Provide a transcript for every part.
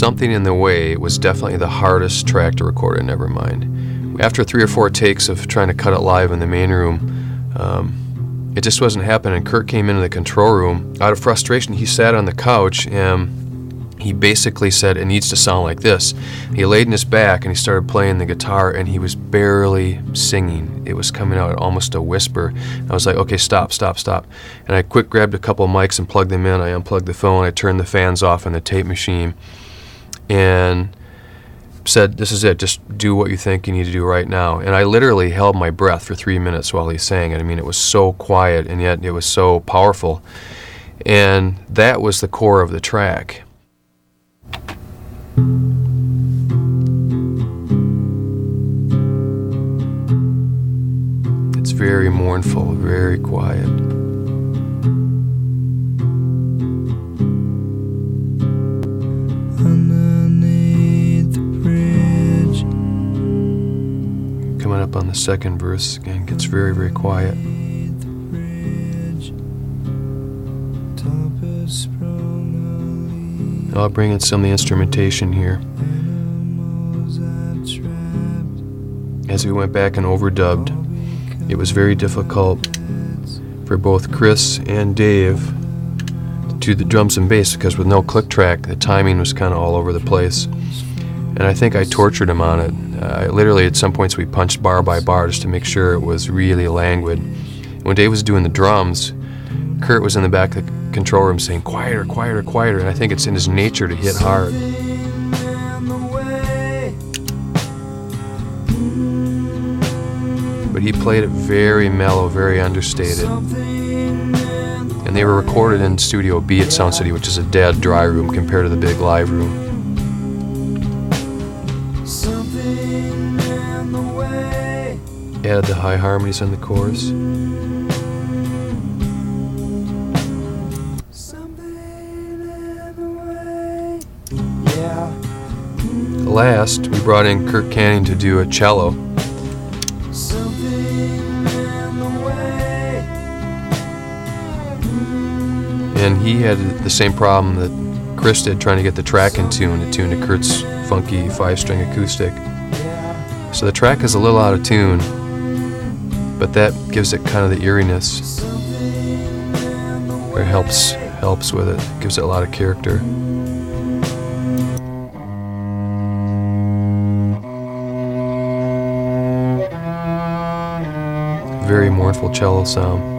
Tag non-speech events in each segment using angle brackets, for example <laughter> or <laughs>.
Something in the Way was definitely the hardest track to record in Nevermind. After three or four takes of trying to cut it live in the main room, um, it just wasn't happening. Kurt came into the control room. Out of frustration, he sat on the couch and he basically said, It needs to sound like this. He laid in his back and he started playing the guitar and he was barely singing. It was coming out almost a whisper. I was like, Okay, stop, stop, stop. And I quick grabbed a couple mics and plugged them in. I unplugged the phone. I turned the fans off in the tape machine and said, This is it, just do what you think you need to do right now. And I literally held my breath for three minutes while he sang it. I mean, it was so quiet and yet it was so powerful. And that was the core of the track. It's very mournful, very quiet. Coming up on the second verse again gets very, very quiet. I'll bring in some of the instrumentation here. As we went back and overdubbed, it was very difficult for both Chris and Dave to the drums and bass because with no click track, the timing was kind of all over the place. And I think I tortured him on it. Uh, literally, at some points, we punched bar by bar just to make sure it was really languid. When Dave was doing the drums, Kurt was in the back of the control room saying, quieter, quieter, quieter. And I think it's in his nature to hit hard. But he played it very mellow, very understated. And they were recorded in Studio B at Sound City, which is a dead dry room compared to the big live room. Add the high harmonies in the chorus. Last, we brought in Kirk Canning to do a cello. And he had the same problem that Chris did trying to get the track in tune, to tune to Kurt's funky five string acoustic. So the track is a little out of tune, but that gives it kind of the eeriness. Or helps helps with it, gives it a lot of character. Very mournful cello sound.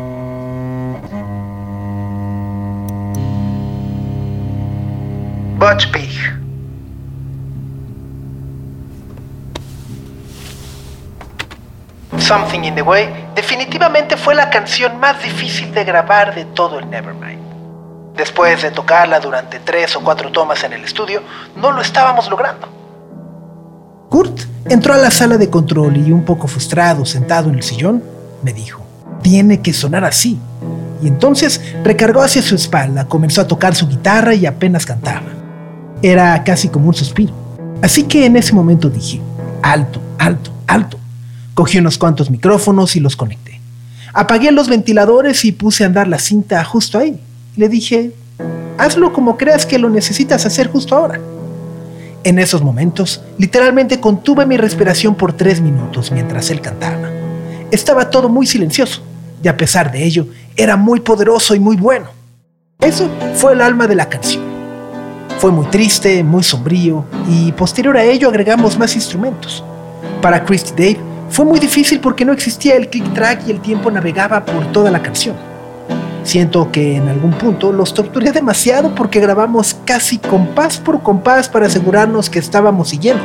Butch Pig. Something in the Way definitivamente fue la canción más difícil de grabar de todo el Nevermind. Después de tocarla durante tres o cuatro tomas en el estudio, no lo estábamos logrando. Kurt entró a la sala de control y un poco frustrado, sentado en el sillón, me dijo, tiene que sonar así. Y entonces recargó hacia su espalda, comenzó a tocar su guitarra y apenas cantaba. Era casi como un suspiro. Así que en ese momento dije, alto, alto, alto. Cogí unos cuantos micrófonos y los conecté. Apagué los ventiladores y puse a andar la cinta justo ahí. Le dije, hazlo como creas que lo necesitas hacer justo ahora. En esos momentos, literalmente contuve mi respiración por tres minutos mientras él cantaba. Estaba todo muy silencioso, y a pesar de ello, era muy poderoso y muy bueno. Eso fue el alma de la canción. Fue muy triste, muy sombrío, y posterior a ello agregamos más instrumentos. Para Christy Dave fue muy difícil porque no existía el click track y el tiempo navegaba por toda la canción. Siento que en algún punto los torturé demasiado porque grabamos casi compás por compás para asegurarnos que estábamos siguiendo.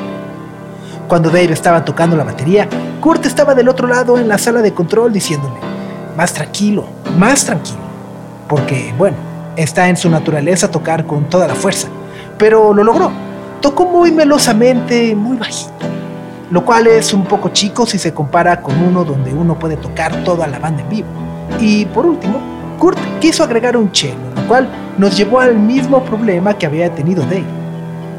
Cuando Dave estaba tocando la batería, Kurt estaba del otro lado en la sala de control diciéndole, más tranquilo, más tranquilo. Porque, bueno, está en su naturaleza tocar con toda la fuerza. Pero lo logró. tocó muy melosamente, muy bajito, lo cual es un poco chico si se compara con uno donde uno puede tocar toda la banda en vivo. Y por último, Kurt quiso agregar un cello, lo cual nos llevó al mismo problema que había tenido Dave.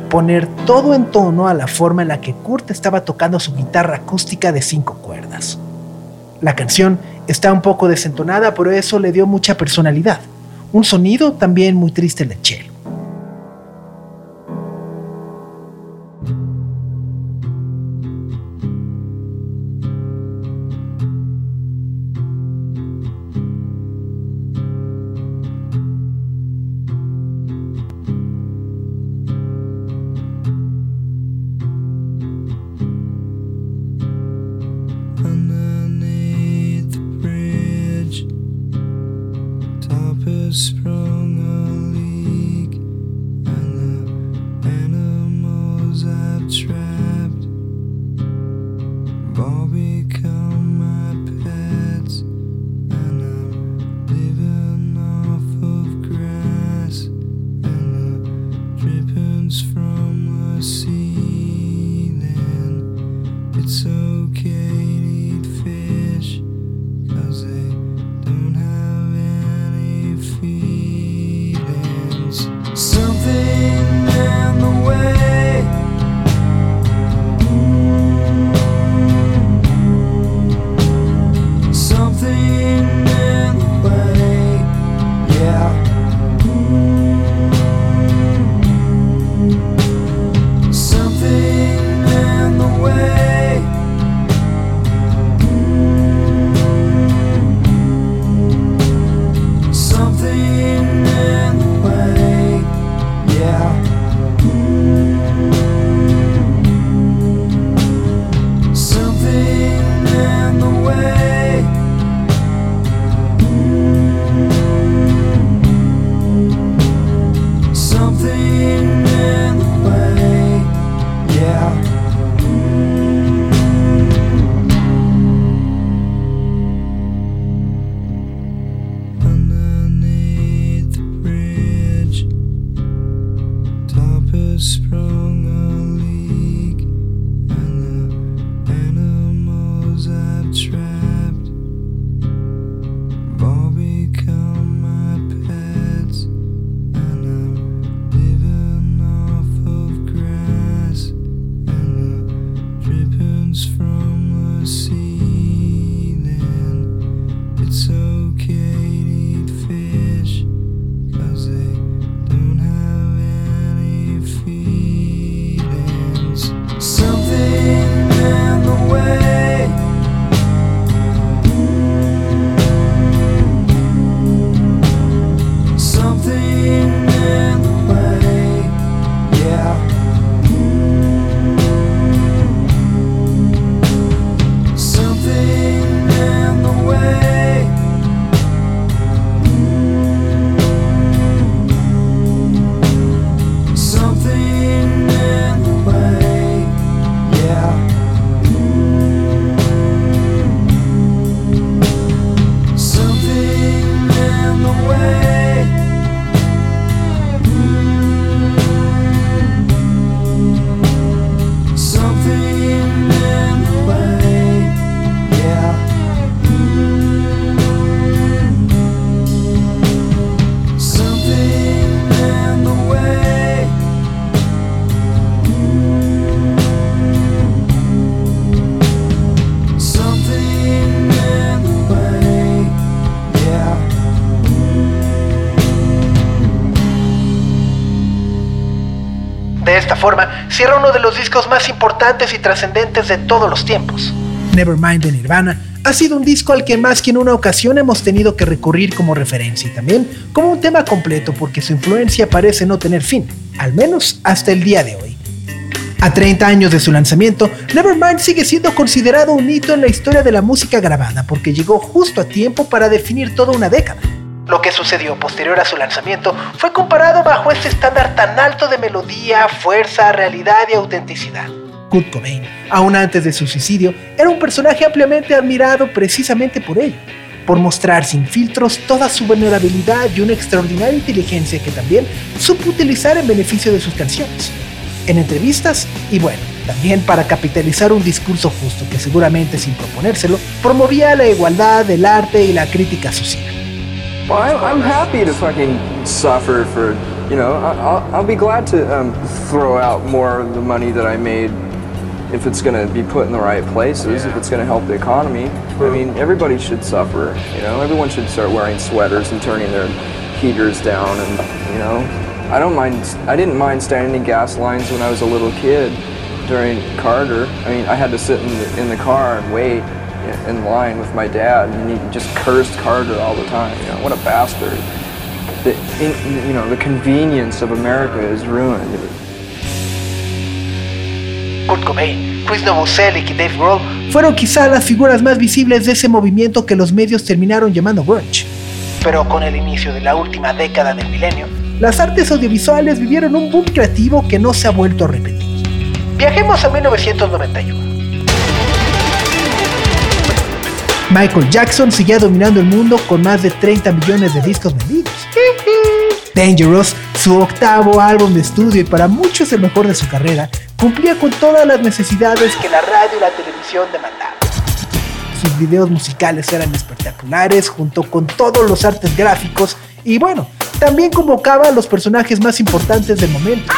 Poner todo en tono a la forma en la que Kurt estaba tocando su guitarra acústica de cinco cuerdas. La canción está un poco desentonada, pero eso le dio mucha personalidad. Un sonido también muy triste de cello. it's okay. Forma, cierra uno de los discos más importantes y trascendentes de todos los tiempos. Nevermind de Nirvana ha sido un disco al que más que en una ocasión hemos tenido que recurrir como referencia y también como un tema completo porque su influencia parece no tener fin, al menos hasta el día de hoy. A 30 años de su lanzamiento, Nevermind sigue siendo considerado un hito en la historia de la música grabada porque llegó justo a tiempo para definir toda una década. Lo que sucedió posterior a su lanzamiento fue comparado bajo este estándar tan alto de melodía, fuerza, realidad y autenticidad. Kurt Cobain, aún antes de su suicidio, era un personaje ampliamente admirado precisamente por ello, por mostrar sin filtros toda su vulnerabilidad y una extraordinaria inteligencia que también supo utilizar en beneficio de sus canciones. en entrevistas y bueno, también para capitalizar un discurso justo que seguramente sin proponérselo promovía la igualdad, el arte y la crítica social. Well, I'm, happy to fucking suffer for, you know, I'll, I'll be glad to um, throw out more of the money that I made if it's going to be put in the right places, if it's going to help the economy. I mean, everybody should suffer, you know, everyone should start wearing sweaters and turning their heaters down and, you know, I don't mind, I didn't mind standing in gas lines when I was a little kid during Carter. I mean, I had to sit in the, in the car and wait in line with my dad, and he just cursed Carter all the time. You know, what a bastard. The, in, you know, the convenience of America is ruined. Kurt Cobain, Chris Novoselic y Dave Grohl fueron quizá las figuras más visibles de ese movimiento que los medios terminaron llamando grunge. Pero con el inicio de la última década del milenio, las artes audiovisuales vivieron un boom creativo que no se ha vuelto a repetir. Viajemos a 1991. Michael Jackson seguía dominando el mundo con más de 30 millones de discos vendidos. Dangerous, su octavo álbum de estudio y para muchos el mejor de su carrera, cumplía con todas las necesidades que la radio y la televisión demandaban. Sus videos musicales eran espectaculares junto con todos los artes gráficos y bueno, también convocaba a los personajes más importantes del momento.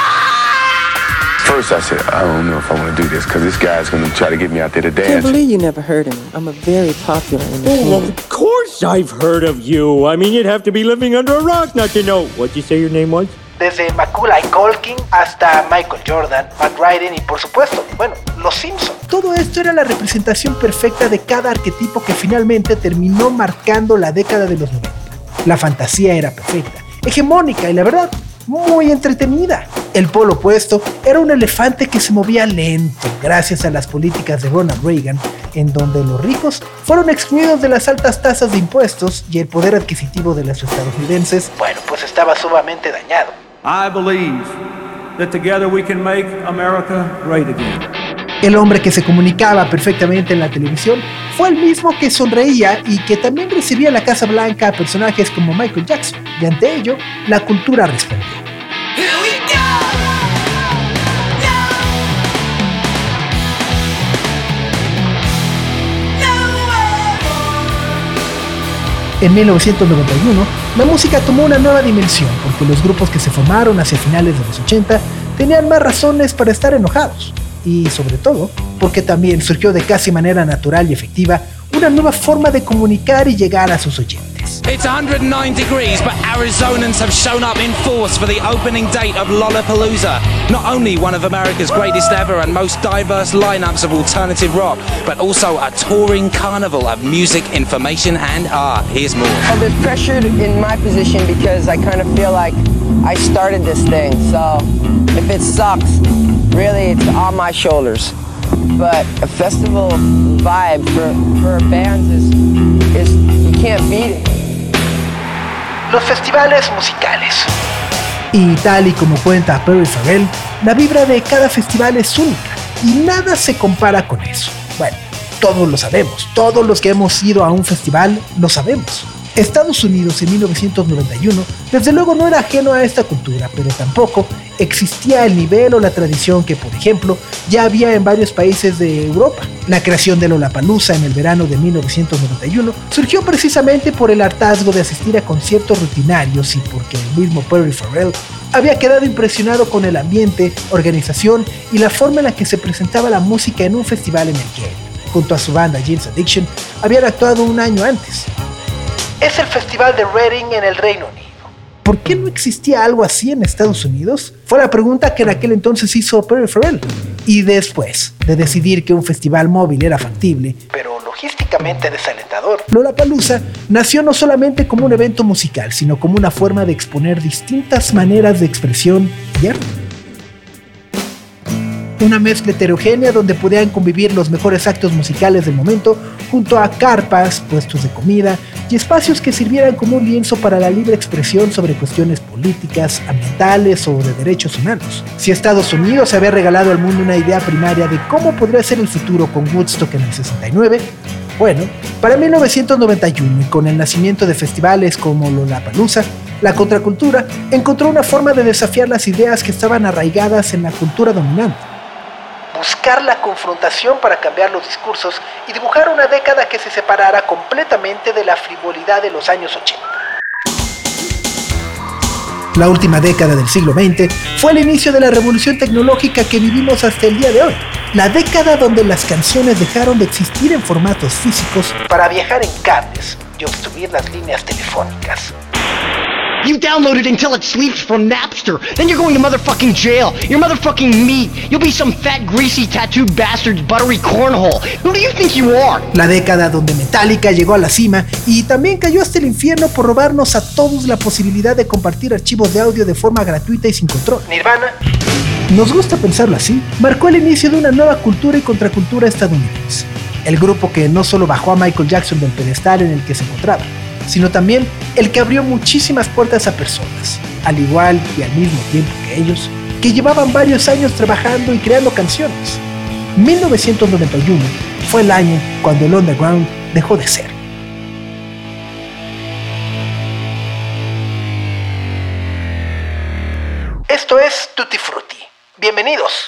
First, I said, I don't know if I want to do this because this guy's going to try to get me out there to dance. Can't believe you never heard of me. I'm a very popular entertainer. Of course I've heard of you. I mean, you'd have to be living under a rock not to know. What'd you say your name was? Desde Macaulay Culkin hasta Michael Jordan, Matt Ryan y por supuesto, bueno, Los Simpson. Todo esto era la representación perfecta de cada arquetipo que finalmente terminó marcando la década de los 90. La fantasía era perfecta, hegemónica y la verdad, muy entretenida. El polo opuesto era un elefante que se movía lento gracias a las políticas de Ronald Reagan, en donde los ricos fueron excluidos de las altas tasas de impuestos y el poder adquisitivo de los estadounidenses, bueno, pues estaba sumamente dañado. I believe that together we can make America great again. El hombre que se comunicaba perfectamente en la televisión fue el mismo que sonreía y que también recibía la Casa Blanca a personajes como Michael Jackson, y ante ello, la cultura respondió. En 1991, la música tomó una nueva dimensión porque los grupos que se formaron hacia finales de los 80 tenían más razones para estar enojados y sobre todo porque también surgió de casi manera natural y efectiva una nueva forma de comunicar y llegar a sus oyentes. It's 109 degrees, but Arizonans have shown up in force for the opening date of Lollapalooza. Not only one of America's greatest ever and most diverse lineups of alternative rock, but also a touring carnival of music, information, and art. Here's more. I'm a bit pressured in my position because I kind of feel like I started this thing. So if it sucks, really it's on my shoulders. But a festival vibe for, for bands is, is you can't beat it. Los festivales musicales. Y tal y como cuenta Perry Farrell, la vibra de cada festival es única y nada se compara con eso. Bueno, todos lo sabemos, todos los que hemos ido a un festival lo sabemos. Estados Unidos en 1991 desde luego no era ajeno a esta cultura, pero tampoco existía el nivel o la tradición que, por ejemplo, ya había en varios países de Europa. La creación de Lollapalooza en el verano de 1991 surgió precisamente por el hartazgo de asistir a conciertos rutinarios y porque el mismo Perry Farrell había quedado impresionado con el ambiente, organización y la forma en la que se presentaba la música en un festival en el que junto a su banda James Addiction, habían actuado un año antes. Es el Festival de Reading en el Reino Unido. ¿Por qué no existía algo así en Estados Unidos? Fue la pregunta que en aquel entonces hizo Perry Farrell. Y después de decidir que un festival móvil era factible, pero logísticamente desalentador, Lollapalooza nació no solamente como un evento musical, sino como una forma de exponer distintas maneras de expresión y arte una mezcla heterogénea donde podían convivir los mejores actos musicales del momento junto a carpas, puestos de comida y espacios que sirvieran como un lienzo para la libre expresión sobre cuestiones políticas, ambientales o de derechos humanos. Si Estados Unidos había regalado al mundo una idea primaria de cómo podría ser el futuro con Woodstock en el 69, bueno, para 1991 y con el nacimiento de festivales como Lollapalooza, La contracultura encontró una forma de desafiar las ideas que estaban arraigadas en la cultura dominante. Buscar la confrontación para cambiar los discursos y dibujar una década que se separara completamente de la frivolidad de los años 80. La última década del siglo XX fue el inicio de la revolución tecnológica que vivimos hasta el día de hoy. La década donde las canciones dejaron de existir en formatos físicos para viajar en cables y obstruir las líneas telefónicas. You downloaded until it sleeps from Napster. Then you're going to motherfucking jail. You're motherfucking meat. You'll be some fat, greasy, tattooed bastard's buttery cornhole. Who do you think you are? La década donde Metallica llegó a la cima y también cayó hasta el infierno por robarnos a todos la posibilidad de compartir archivos de audio de forma gratuita y sin control. Nirvana. Nos gusta pensarlo así, marcó el inicio de una nueva cultura y contracultura estadounidense. El grupo que no solo bajó a Michael Jackson del pedestal en el que se encontraba, sino también el que abrió muchísimas puertas a personas, al igual y al mismo tiempo que ellos, que llevaban varios años trabajando y creando canciones. 1991 fue el año cuando el underground dejó de ser. Esto es Tutti Frutti. Bienvenidos.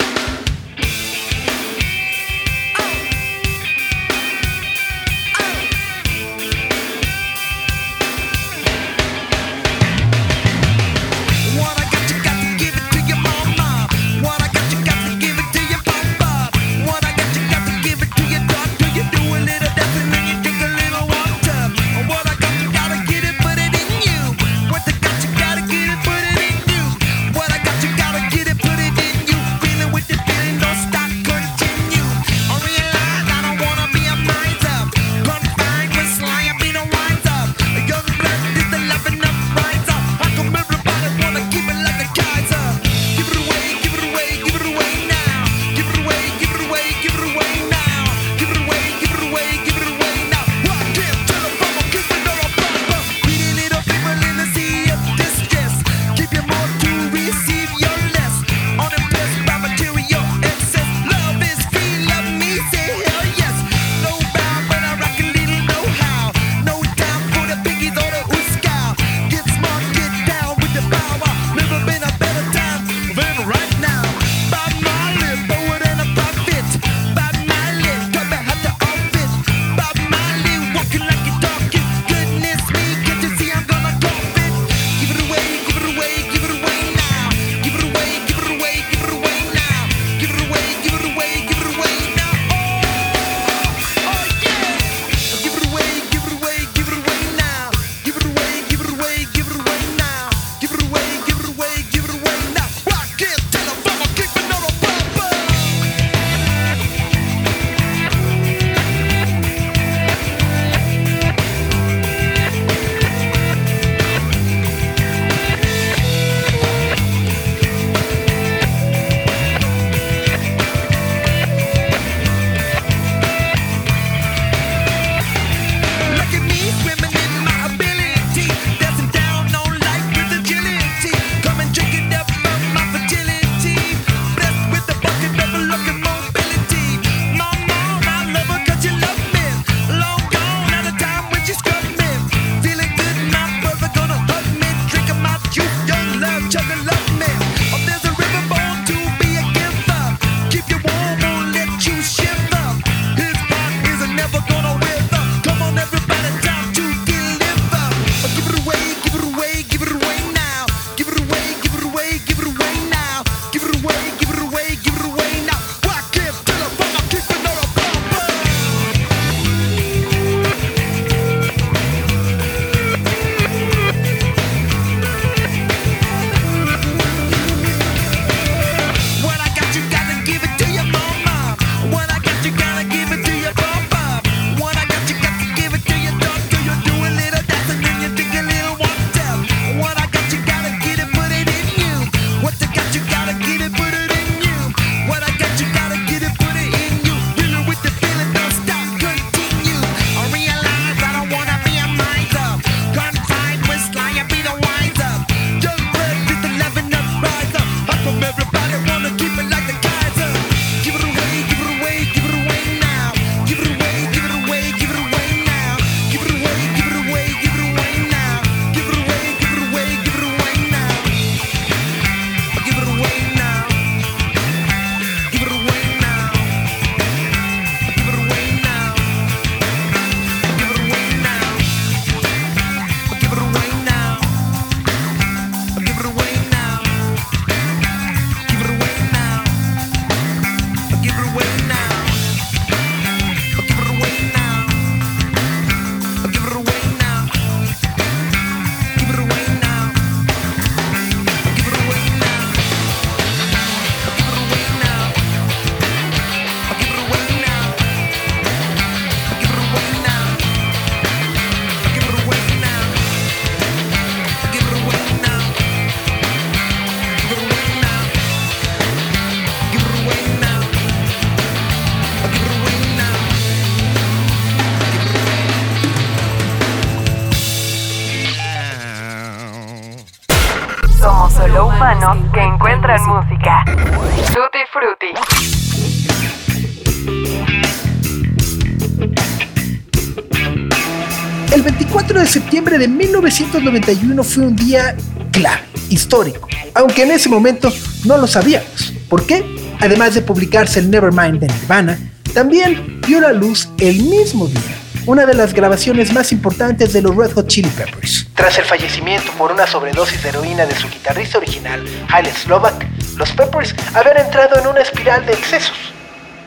El 24 de septiembre de 1991 fue un día clave, histórico, aunque en ese momento no lo sabíamos. ¿Por qué? Además de publicarse el Nevermind de Nirvana, también vio la luz el mismo día una de las grabaciones más importantes de los Red Hot Chili Peppers. Tras el fallecimiento por una sobredosis de heroína de su guitarrista original, Haile Slovak, los Peppers habían entrado en una espiral de excesos.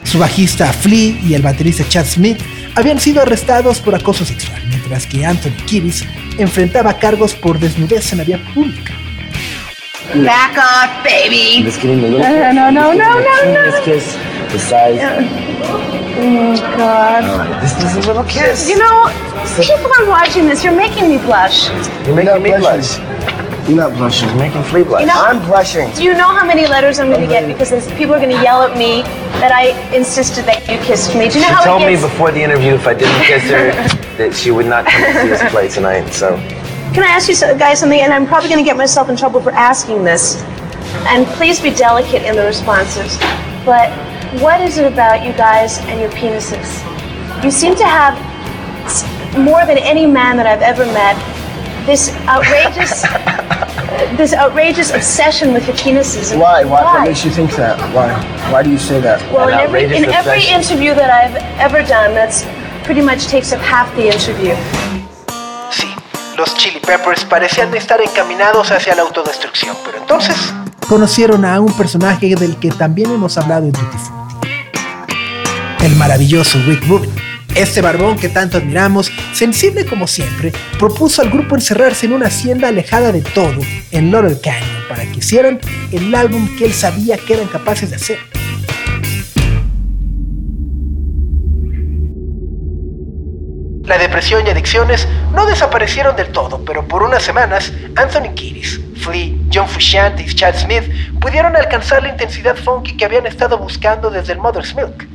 Su bajista Flea y el baterista Chad Smith habían sido arrestados por acoso sexual, mientras que Anthony Kiedis enfrentaba cargos por desnudez en la vía pública. Back off, baby. No, no, no, no, no. Oh, God. This is a little kiss. You know, people are watching this. You're making me blush. You're making me blush. You're not blushing. You're making Flea blush. You know- I'm blushing. Do you know how many letters I'm going to get because there's- people are going to yell at me that I insisted that you kissed me? Do you know she how told me before the interview if I didn't kiss her <laughs> that she would not come to see us play tonight. So Can I ask you so- guys something? And I'm probably going to get myself in trouble for asking this. And please be delicate in the responses. But what is it about you guys and your penises? You seem to have more than any man that I've ever met. This outrageous, <laughs> this outrageous obsession with your penises. And why? Why? What makes you think that? Why? Why do you say that? Well, in An every outrageous in every interview that I've ever done, that's pretty much takes up half the interview. Los Chili Peppers parecían estar encaminados hacia la autodestrucción, pero entonces conocieron a un personaje del que también hemos hablado en Frutti. El maravilloso Rick Rubin. Este barbón que tanto admiramos, sensible como siempre, propuso al grupo encerrarse en una hacienda alejada de todo, en Laurel Canyon, para que hicieran el álbum que él sabía que eran capaces de hacer. La depresión y adicciones no desaparecieron del todo, pero por unas semanas, Anthony Kiedis, Flea, John Frusciante y Chad Smith pudieron alcanzar la intensidad funky que habían estado buscando desde el Mother's Milk.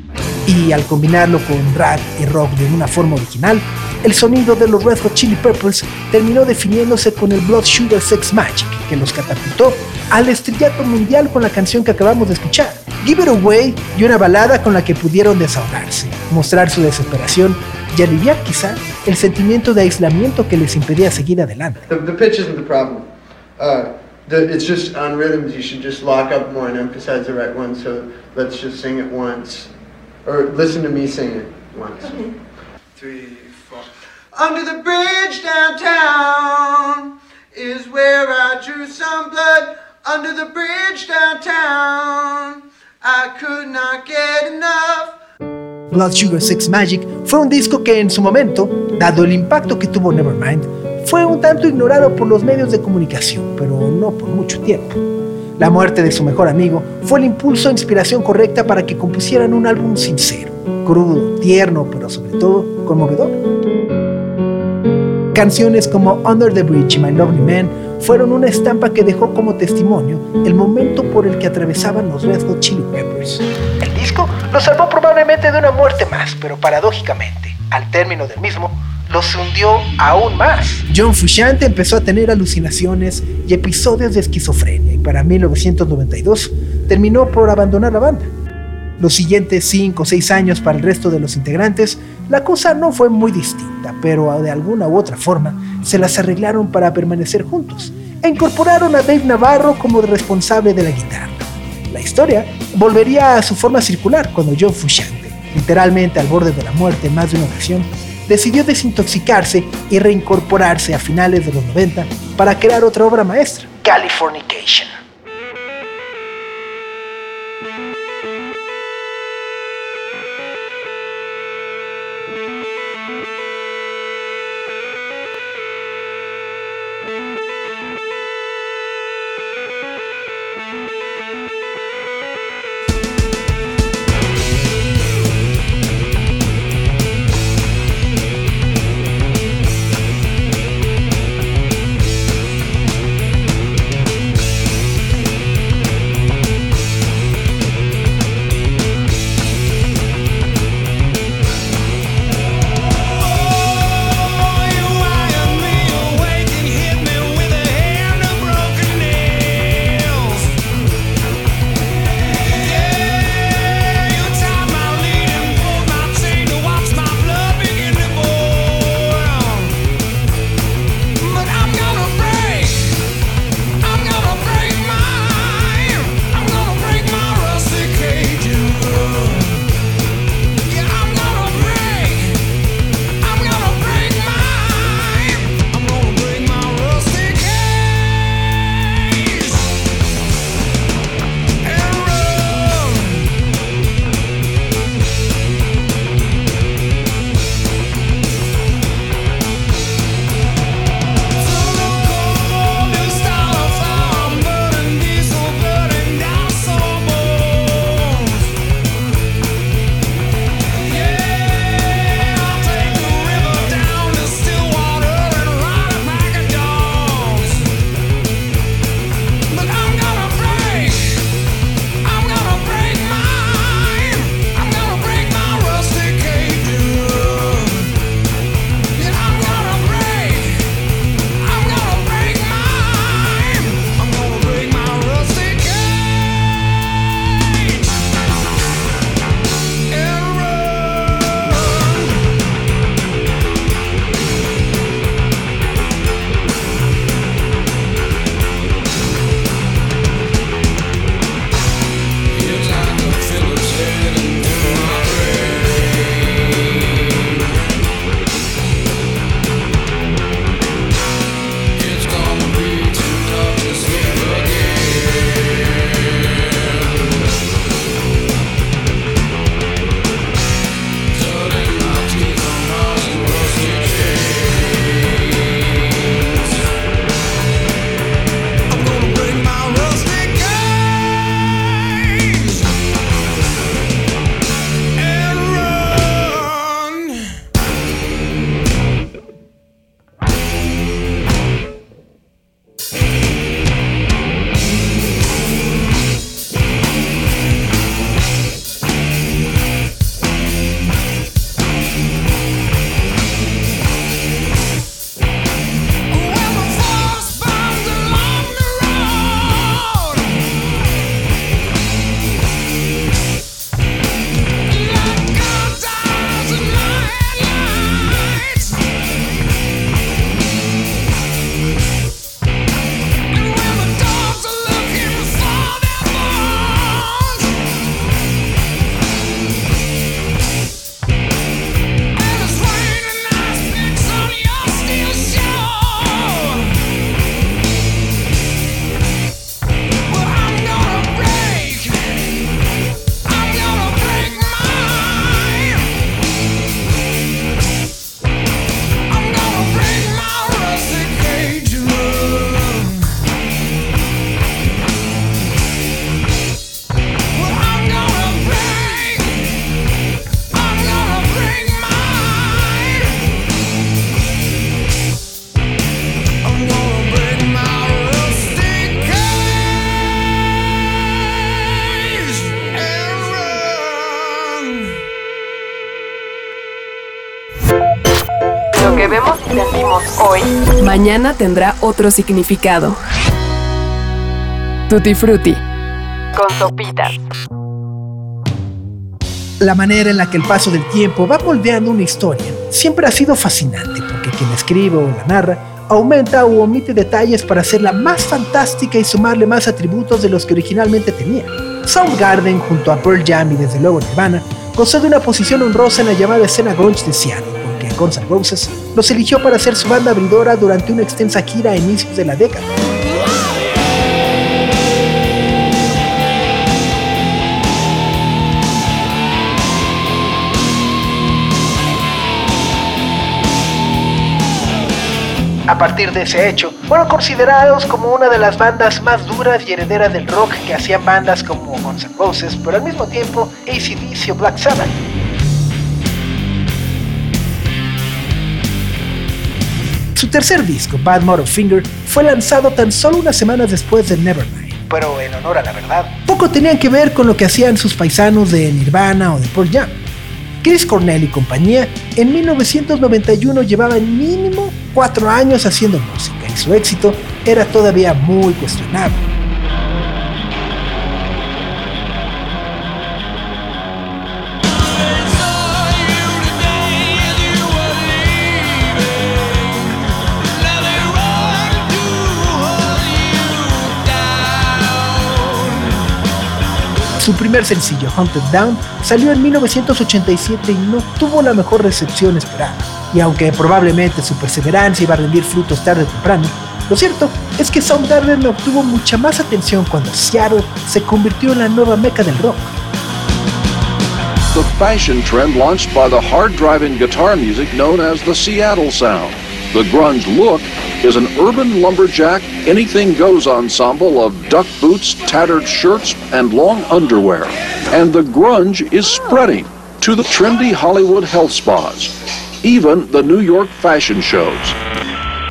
Y al combinarlo con rap y rock de una forma original, el sonido de los Red Hot Chili Peppers terminó definiéndose con el Blood Sugar Sex Magic, que los catapultó al estrellato mundial con la canción que acabamos de escuchar, Give It Away, y una balada con la que pudieron desahogarse, mostrar su desesperación y aliviar quizá el sentimiento de aislamiento que les impedía seguir adelante. The, the pitch isn't the problem. Uh, the, it's just on rhythms. You should just lock up more and emphasize the right one. So let's just sing it once, or listen to me sing it once. Three, four. Under the bridge downtown is where I drew some blood. Under the bridge downtown, I could not get enough. Blood Sugar Sex Magic fue un disco que en su momento, dado el impacto que tuvo Nevermind, fue un tanto ignorado por los medios de comunicación, pero no por mucho tiempo. La muerte de su mejor amigo fue el impulso e inspiración correcta para que compusieran un álbum sincero, crudo, tierno, pero sobre todo conmovedor. Canciones como Under the Bridge y My Lovely Man fueron una estampa que dejó como testimonio el momento por el que atravesaban los Red Hot Chili Peppers. El disco los salvó probablemente de una muerte más, pero paradójicamente, al término del mismo, los hundió aún más. John Frusciante empezó a tener alucinaciones y episodios de esquizofrenia y para 1992 terminó por abandonar la banda. Los siguientes 5 o 6 años para el resto de los integrantes, la cosa no fue muy distinta, pero de alguna u otra forma se las arreglaron para permanecer juntos e incorporaron a Dave Navarro como responsable de la guitarra. La historia volvería a su forma circular cuando John Frusciante, literalmente al borde de la muerte en más de una ocasión, decidió desintoxicarse y reincorporarse a finales de los 90 para crear otra obra maestra, Californication. Que vemos y sentimos hoy, mañana tendrá otro significado. Tutti Frutti. Con sopitas. La manera en la que el paso del tiempo va moldeando una historia siempre ha sido fascinante porque quien escribe o la narra aumenta o omite detalles para hacerla más fantástica y sumarle más atributos de los que originalmente tenía. Soundgarden junto a Pearl Jam y desde luego Nirvana gozó de una posición honrosa en la llamada escena grunge de Seattle, Guns Roses los eligió para ser su banda abridora durante una extensa gira a inicios de la década. A partir de ese hecho, fueron considerados como una de las bandas más duras y herederas del rock que hacían bandas como Guns N' Roses, pero al mismo tiempo ACDC o Black Sabbath. Su tercer disco, Bad Motor Finger, fue lanzado tan solo unas semanas después de Nevermind. Pero en honor a la verdad, poco tenían que ver con lo que hacían sus paisanos de Nirvana o de Pearl Jam. Chris Cornell y compañía en 1991 llevaban mínimo cuatro años haciendo música y su éxito era todavía muy cuestionable. Su primer sencillo, Hunted Down, salió en 1987 y no tuvo la mejor recepción esperada. Y aunque probablemente su perseverancia iba a rendir frutos tarde o temprano, lo cierto es que Soundgarden obtuvo mucha más atención cuando Seattle se convirtió en la nueva meca del rock. The fashion trend launched by the hard-driving guitar music known as the Seattle Sound. The grunge look is an urban lumberjack, anything goes ensemble of duck boots, tattered shirts, and long underwear. And the grunge is spreading to the trendy Hollywood health spas, even the New York fashion shows.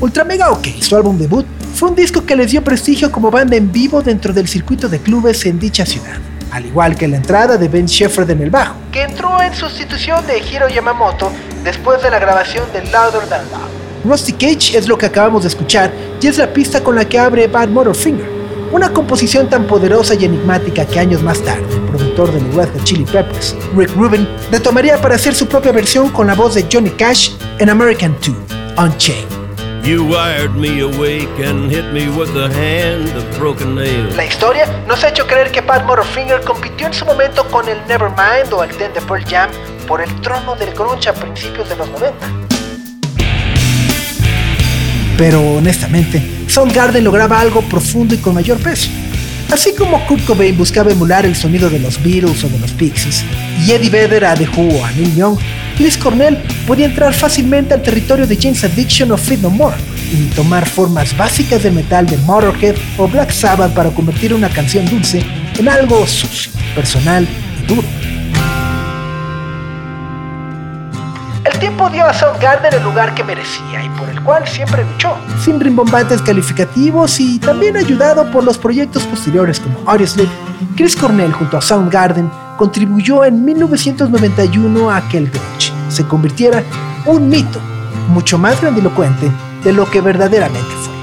Ultra Mega OK, su álbum debut, fue un disco que les dio prestigio como banda en vivo dentro del circuito de clubes en dicha ciudad, al igual que la entrada de Ben Shepherd en el bajo, que entró en sustitución de Hiro Yamamoto después de la grabación de Louder Than Love. Rusty Cage es lo que acabamos de escuchar y es la pista con la que abre Bad Motor Finger, una composición tan poderosa y enigmática que años más tarde, el productor de los Red Hot Chili Peppers, Rick Rubin, retomaría para hacer su propia versión con la voz de Johnny Cash en American 2, Unchained. You wired me awake and hit me with the hand of broken nails. La historia nos ha hecho creer que Pat Motorfinger compitió en su momento con el Nevermind o el Ten de Pearl Jam por el trono del grunge a principios de los 90. Pero honestamente, Soundgarden lograba algo profundo y con mayor peso. Así como Kurt Cobain buscaba emular el sonido de los Beatles o de los Pixies, y Eddie Vedder a a Neil Young, Chris Cornell podía entrar fácilmente al territorio de James Addiction o Fred No More y tomar formas básicas del metal de Motorhead o Black Sabbath para convertir una canción dulce en algo sucio, personal y duro. El tiempo dio a Soundgarden el lugar que merecía y por el cual siempre luchó, sin rimbombantes calificativos y también ayudado por los proyectos posteriores como Audioslave, Chris Cornell junto a Soundgarden contribuyó en 1991 a que el grunge se convirtiera un mito mucho más grandilocuente de lo que verdaderamente fue.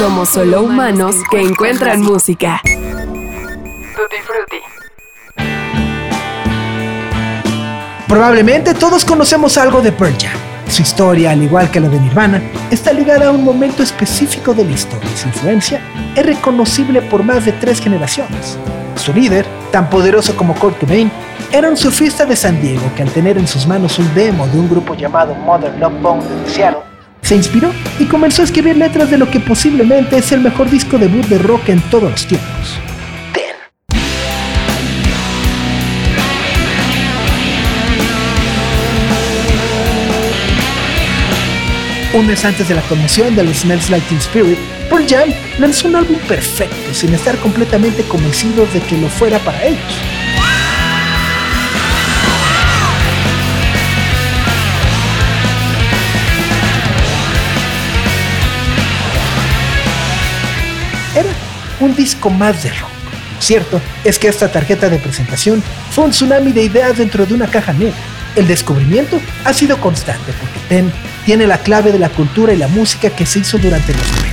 Somos solo humanos que encuentran música. Tutti Frutti. Probablemente todos conocemos algo de Pearl Jam. Su historia, al igual que la de Nirvana, está ligada a un momento específico de la historia y su influencia es reconocible por más de tres generaciones. Su líder, tan poderoso como Kurt Cobain, era un surfista de San Diego que al tener en sus manos un demo de un grupo llamado Modern Love Bone de Seattle, se inspiró y comenzó a escribir letras de lo que posiblemente es el mejor disco debut de rock en todos los tiempos. Un mes antes de la conmoción de los Smells Like Teen Spirit, Pearl Jam lanzó un álbum perfecto sin estar completamente convencidos de que lo fuera para ellos. Un disco más de rock. Lo cierto es que esta tarjeta de presentación fue un tsunami de ideas dentro de una caja negra. El descubrimiento ha sido constante porque Ten tiene la clave de la cultura y la música que se hizo durante los 90.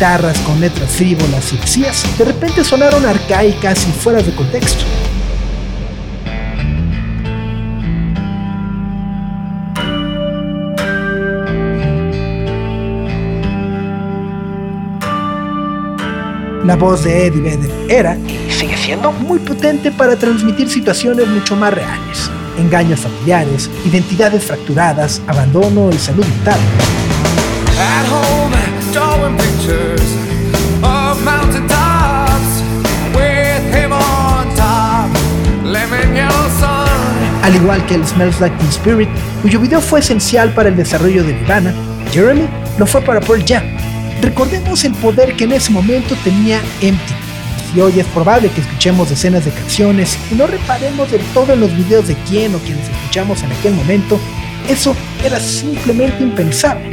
Guitarras con letras frívolas y vacías de repente sonaron arcaicas y fuera de contexto. La voz de Eddie Vedder era, y sigue siendo, muy potente para transmitir situaciones mucho más reales. Engaños familiares, identidades fracturadas, abandono y salud mental. Drawing pictures of mountaintops with him on top. Lemon yellow sun. Al igual que el Smells Like Teen Spirit, cuyo video fue esencial para el desarrollo de Nirvana, Jeremy lo fue para Pearl Jam. Recordemos el poder que en ese momento tenía Empty. Y hoy es probable que escuchemos decenas de canciones y no reparemos del todo en los videos de quién o quienes escuchamos en aquel momento, eso era simplemente impensable.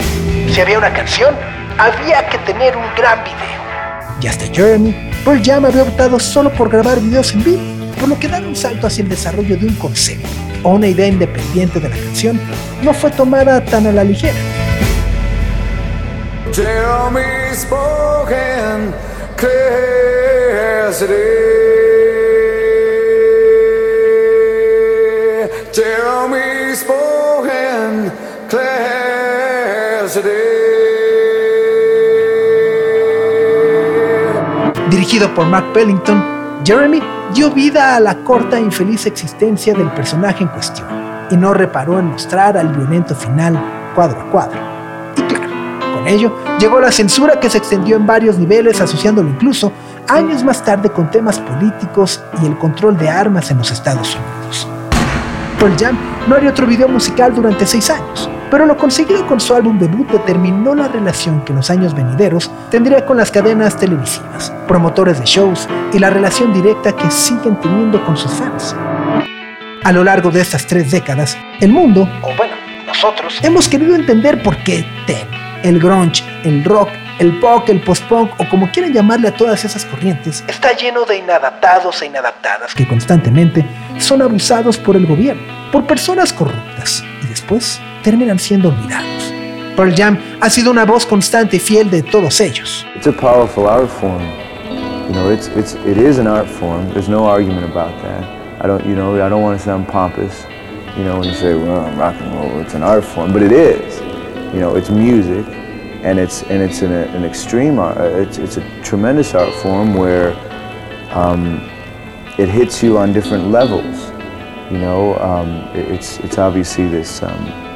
Si había una canción, había que tener un gran video. Y hasta Jeremy, Pearl Jam había optado solo por grabar videos en vivo, por lo que dar un salto hacia el desarrollo de un concepto o una idea independiente de la canción no fue tomada tan a la ligera. Jeremy spoken. Jeremy spoken Por Mark Pellington, Jeremy dio vida a la corta e infeliz existencia del personaje en cuestión y no reparó en mostrar al violento final cuadro a cuadro. Y claro, con ello llegó la censura que se extendió en varios niveles, asociándolo incluso años más tarde con temas políticos y el control de armas en los Estados Unidos. Pearl Jam no haría otro video musical durante seis años, pero lo conseguido con su álbum debut determinó la relación que en los años venideros tendría con las cadenas televisivas, promotores de shows y la relación directa que siguen teniendo con sus fans. A lo largo de estas tres décadas, el mundo, o bueno, nosotros, hemos querido entender por qué Ten, el grunge, el rock, el pop, el post-punk o como quieran llamarle a todas esas corrientes, está lleno de inadaptados e inadaptadas que constantemente son abusados por el gobierno, por personas corruptas y después terminan siendo olvidados. Pearl Jam ha sido una voz constante y fiel de todos ellos. It's a powerful art form. You know, it's, it's, it is an art form. There's no argument about that. I don't, you know, I don't want to sound pompous. You know, when you say, well, rock and roll, it's an art form, but it is. You know, it's music, and it's and it's an, an extreme art. It's it's a tremendous art form where um, it hits you on different levels. You know, um, it- it's it's obviously this. Um,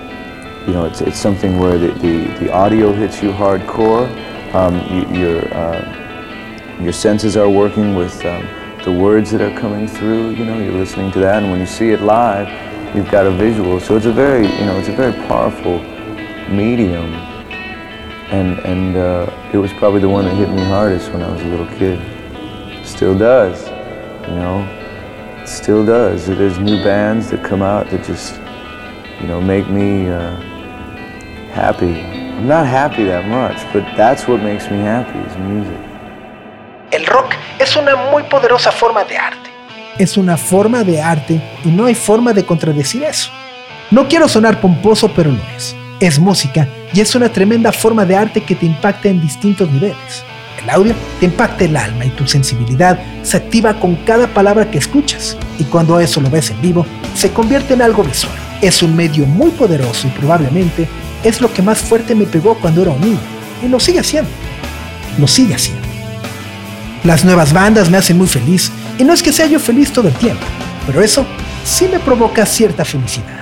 you know, it's it's something where the the, the audio hits you hardcore. Um, you, your uh, your senses are working with um, the words that are coming through. You know, you're listening to that, and when you see it live, you've got a visual. So it's a very, you know, it's a very powerful medium. And, and uh, it was probably the one that hit me hardest when I was a little kid. Still does, you know, still does. There's new bands that come out that just, you know, make me uh, happy. I'm not happy that much, but that's what makes me happy is music. El rock es una muy poderosa forma de arte. Es una forma de arte y no hay forma de contradecir eso. No quiero sonar pomposo, pero lo es. Es música y es una tremenda forma de arte que te impacta en distintos niveles. El audio te impacta el alma y tu sensibilidad se activa con cada palabra que escuchas. Y cuando eso lo ves en vivo, se convierte en algo visual. Es un medio muy poderoso y probablemente es lo que más fuerte me pegó cuando era un niño. Y lo sigue haciendo. Lo sigue haciendo. Las nuevas bandas me hacen muy feliz y no es que sea yo feliz todo el tiempo, pero eso sí me provoca cierta felicidad.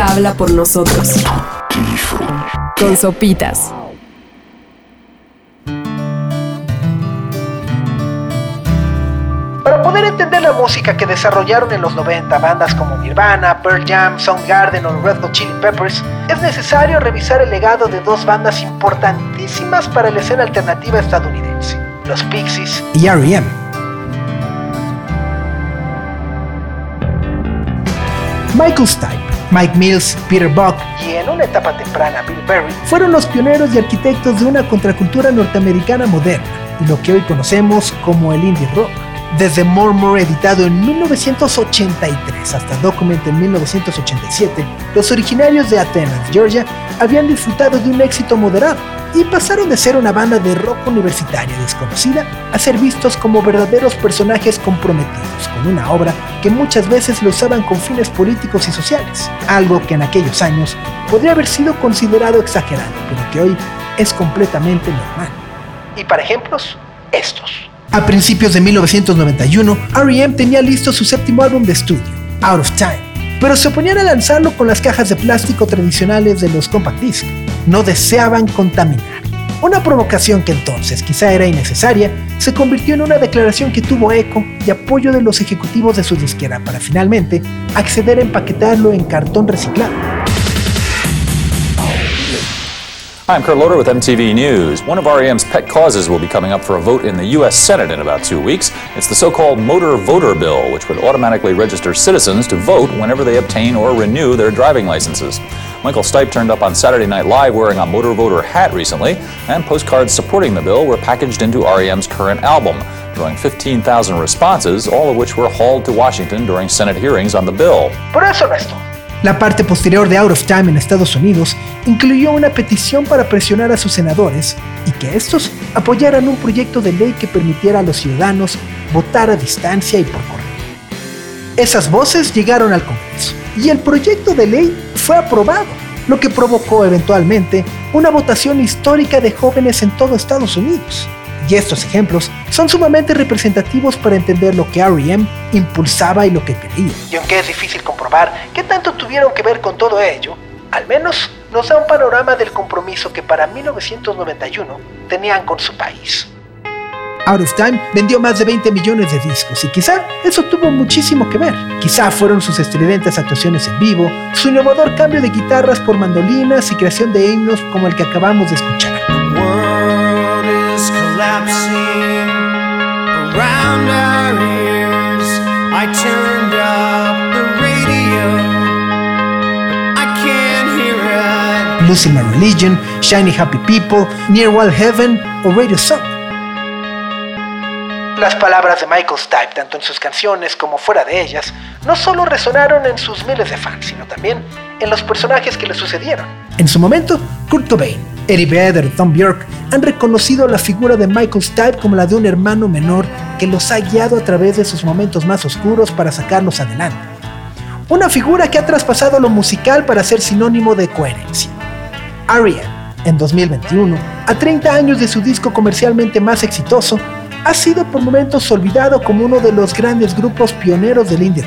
Habla por nosotros. Con sopitas. Para poder entender la música que desarrollaron en los 90 bandas como Nirvana, Pearl Jam, Soundgarden o Red Hot Chili Peppers, es necesario revisar el legado de dos bandas importantísimas para la escena alternativa estadounidense, los Pixies y R.E.M. Michael Stipe, Mike Mills, Peter Buck y en una etapa temprana Bill Berry fueron los pioneros y arquitectos de una contracultura norteamericana moderna y lo que hoy conocemos como el indie rock. Desde Murmur editado en 1983 hasta Document en 1987, los originarios de Athens, Georgia, habían disfrutado de un éxito moderado y pasaron de ser una banda de rock universitaria desconocida a ser vistos como verdaderos personajes comprometidos con una obra que muchas veces lo usaban con fines políticos y sociales, algo que en aquellos años podría haber sido considerado exagerado, pero que hoy es completamente normal. Y para ejemplos, estos. A principios de 1991, R.E.M. tenía listo su séptimo álbum de estudio, Out of Time, pero se oponían a lanzarlo con las cajas de plástico tradicionales de los compact disc. No deseaban contaminar. Una provocación que entonces quizá era innecesaria, se convirtió en una declaración que tuvo eco y apoyo de los ejecutivos de su disquera para finalmente acceder a empaquetarlo en cartón reciclado. Hi, I'm Kurt Loder with MTV News. One of REM's pet causes will be coming up for a vote in the U.S. Senate in about two weeks. It's the so called Motor Voter Bill, which would automatically register citizens to vote whenever they obtain or renew their driving licenses. Michael Stipe turned up on Saturday Night Live wearing a Motor Voter hat recently, and postcards supporting the bill were packaged into REM's current album, drawing 15,000 responses, all of which were hauled to Washington during Senate hearings on the bill. Por eso. La parte posterior de Out of Time en Estados Unidos incluyó una petición para presionar a sus senadores y que estos apoyaran un proyecto de ley que permitiera a los ciudadanos votar a distancia y por correo. Esas voces llegaron al Congreso y el proyecto de ley fue aprobado, lo que provocó eventualmente una votación histórica de jóvenes en todo Estados Unidos. Y estos ejemplos son sumamente representativos para entender lo que R.E.M. impulsaba y lo que quería. Y aunque es difícil comprobar qué tanto tuvieron que ver con todo ello, al menos nos da un panorama del compromiso que para 1991 tenían con su país. Out of Time vendió más de 20 millones de discos y quizá eso tuvo muchísimo que ver. Quizá fueron sus estridentes actuaciones en vivo, su innovador cambio de guitarras por mandolinas y creación de himnos como el que acabamos de escuchar. Losing My Religion, Shiny Happy People, Near Wild Heaven o Radio Song. Las palabras de Michael Stipe, tanto en sus canciones como fuera de ellas, no solo resonaron en sus miles de fans, sino también en los personajes que le sucedieron. En su momento, Kurt Cobain, Eddie Vedder, Tom Bjork han reconocido la figura de Michael Stipe como la de un hermano menor que los ha guiado a través de sus momentos más oscuros para sacarlos adelante. Una figura que ha traspasado lo musical para ser sinónimo de coherencia. Ariel, en 2021, a 30 años de su disco comercialmente más exitoso, ha sido por momentos olvidado como uno de los grandes grupos pioneros del indie.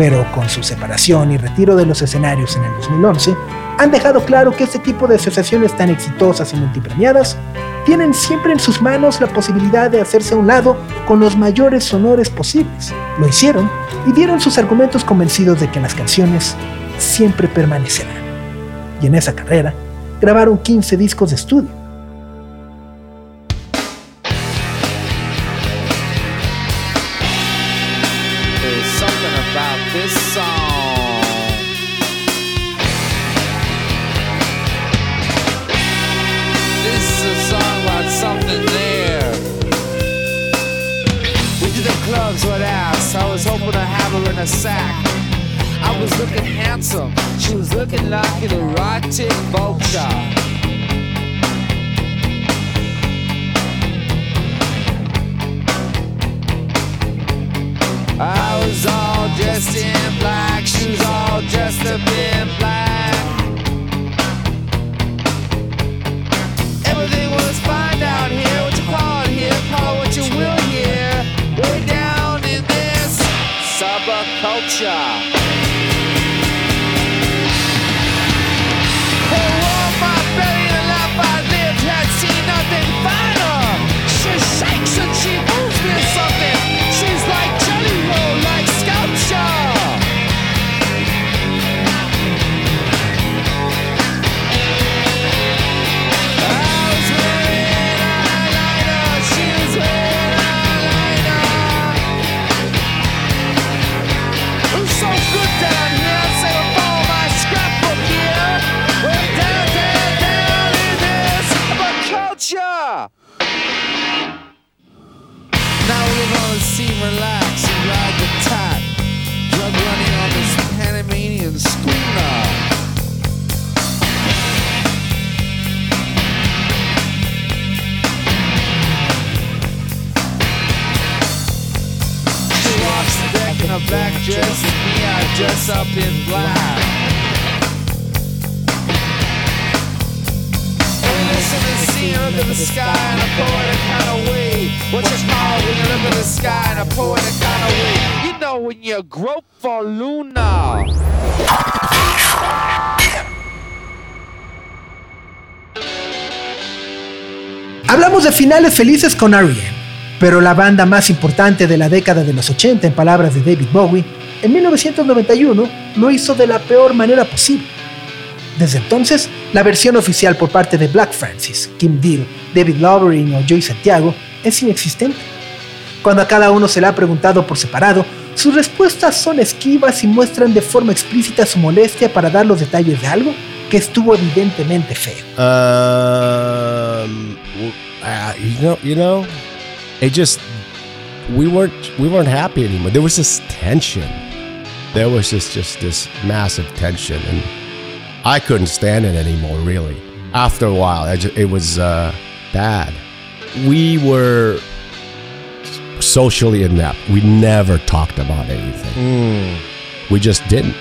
Pero con su separación y retiro de los escenarios en el 2011, han dejado claro que este tipo de asociaciones tan exitosas y multipremiadas tienen siempre en sus manos la posibilidad de hacerse a un lado con los mayores honores posibles. Lo hicieron y dieron sus argumentos convencidos de que las canciones siempre permanecerán. Y en esa carrera, grabaron 15 discos de estudio. Sky in you look at the sky in a poetic? You know when you for Luna. Hablamos de finales felices con R.E.M., pero la banda más importante de la década de los 80, en palabras de David Bowie, en 1991 lo hizo de la peor manera posible. Desde entonces, la versión oficial por parte de Black Francis, Kim Deal, David Lovering o Joey Santiago es inexistente. Cuando a cada uno se le ha preguntado por separado, sus respuestas son esquivas y muestran de forma explícita su molestia para dar los detalles de algo que estuvo evidentemente feo. Um, uh, you know, you know, it just we weren't we weren't happy anymore. There was this tension. There was just just this massive tension, and I couldn't stand it anymore. Really, after a while, just, it was uh, bad. We were socially inept. We never talked about anything. We just didn't.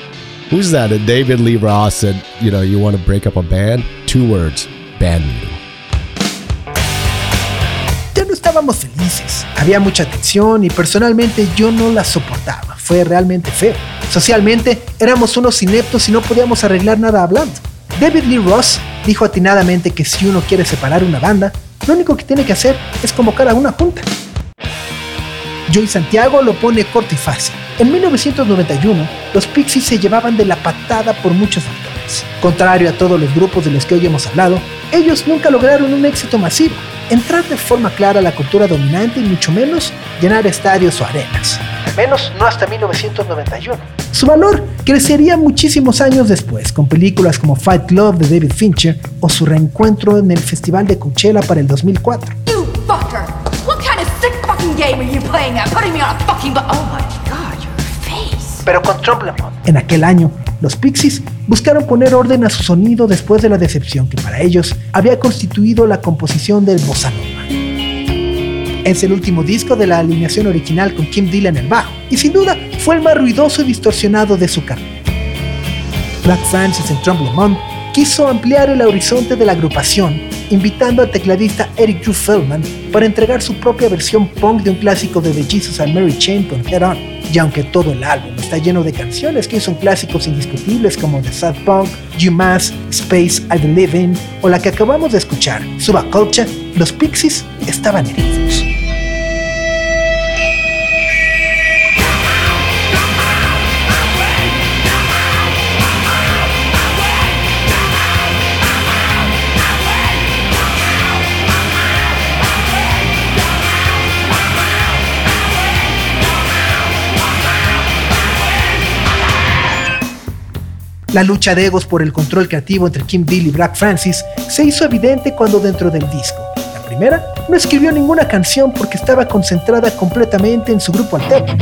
Who's that? David Lee Ross said, you know, you want to break up a band? Two words, band estábamos felices, había mucha tensión y personalmente yo no la soportaba, fue realmente feo. Socialmente éramos unos ineptos y no podíamos arreglar nada hablando. David Lee Ross dijo atinadamente que si uno quiere separar una banda, lo único que tiene que hacer es convocar a una junta. Joey Santiago lo pone corto y fácil. En 1991, los Pixies se llevaban de la patada por muchos factores. Contrario a todos los grupos de los que hoy hemos hablado, ellos nunca lograron un éxito masivo, entrar de forma clara a la cultura dominante y mucho menos llenar estadios o arenas. Al menos no hasta 1991. Su valor crecería muchísimos años después, con películas como Fight Club de David Fincher o su reencuentro en el Festival de Coachella para el 2004. You fucker! What kind of sick fucking game are you playing at? Putting me on a fucking bu- Oh my god, your face. pero con Trump. En aquel año, los Pixies buscaron poner orden a su sonido después de la decepción que para ellos había constituido la composición del bossa nova. Es el último disco de la alineación original con Kim Deal en el bajo, y sin duda fue el más ruidoso y distorsionado de su carrera. Black Francis en Trump Lamont quiso ampliar el horizonte de la agrupación, invitando al tecladista Eric Drew Feldman para entregar su propia versión punk de un clásico de The Jesus and Mary Chain con Head On. Y aunque todo el álbum está lleno de canciones que son clásicos indiscutibles como The Sad Punk, You Mass, Space I Believe In o la que acabamos de escuchar, Subaculture, los Pixies estaban heridos. La lucha de egos por el control creativo entre Kim Deal y Black Francis se hizo evidente cuando dentro del disco, la primera no escribió ninguna canción porque estaba concentrada completamente en su grupo alterno,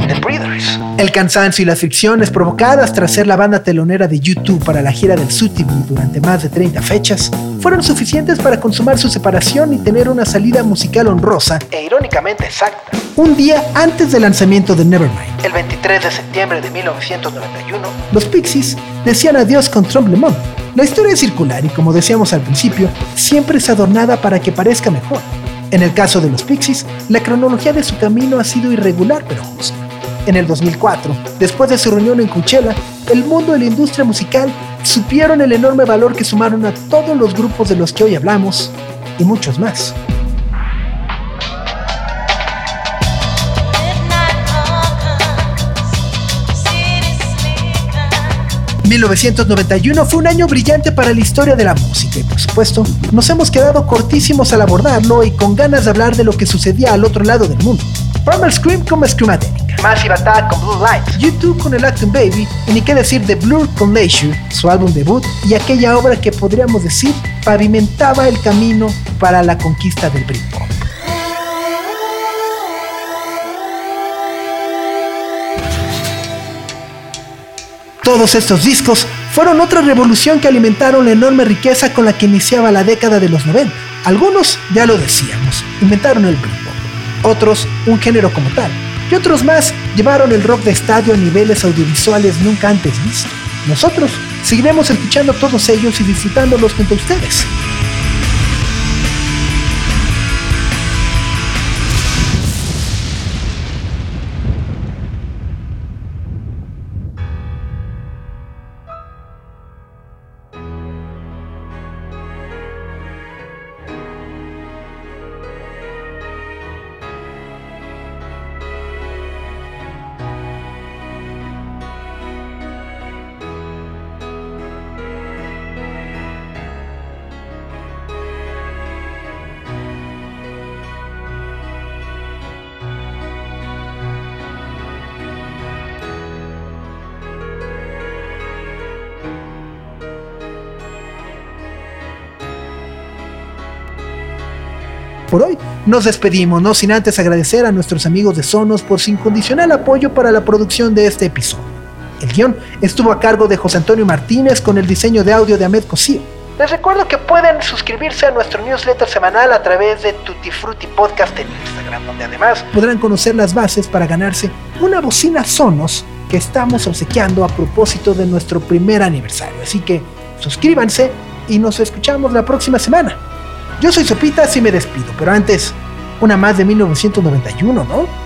The Breeders. El cansancio y las fricciones provocadas tras ser la banda telonera de YouTube para la gira del Sutibi durante más de 30 fechas fueron suficientes para consumar su separación y tener una salida musical honrosa e irónicamente exacta. Un día antes del lanzamiento de Nevermind, el 23 de septiembre de 1991, los Pixies decían adiós con Trump Lemon. La historia es circular y como decíamos al principio, siempre es adornada para que parezca mejor. En el caso de los Pixies, la cronología de su camino ha sido irregular pero justa. En el 2004, después de su reunión en Coachella, el mundo y la industria musical supieron el enorme valor que sumaron a todos los grupos de los que hoy hablamos y muchos más. 1991 fue un año brillante para la historia de la música y por supuesto nos hemos quedado cortísimos al abordarlo y con ganas de hablar de lo que sucedía al otro lado del mundo. Primal Scream con Screamadelic, Massive Attack con Blue Lights, YouTube con el Acton Baby y ni qué decir de Blur con Leisure, su álbum debut y aquella obra que podríamos decir pavimentaba el camino para la conquista del Britpop. Todos estos discos fueron otra revolución que alimentaron la enorme riqueza con la que iniciaba la década de los 90. Algunos, ya lo decíamos, inventaron el Britpop. Otros, un género como tal. Y otros más llevaron el rock de estadio a niveles audiovisuales nunca antes vistos. Nosotros seguiremos escuchando todos ellos y disfrutándolos junto a ustedes. Nos despedimos, no sin antes agradecer a nuestros amigos de Sonos por su incondicional apoyo para la producción de este episodio. El guion estuvo a cargo de José Antonio Martínez con el diseño de audio de Ahmed Cosío. Les recuerdo que pueden suscribirse a nuestro newsletter semanal a través de Tutti Frutti Podcast en Instagram, donde además podrán conocer las bases para ganarse una bocina Sonos que estamos obsequiando a propósito de nuestro primer aniversario. Así que suscríbanse y nos escuchamos la próxima semana. Yo soy Sopitas y me despido, pero antes, una más de 1991, ¿no?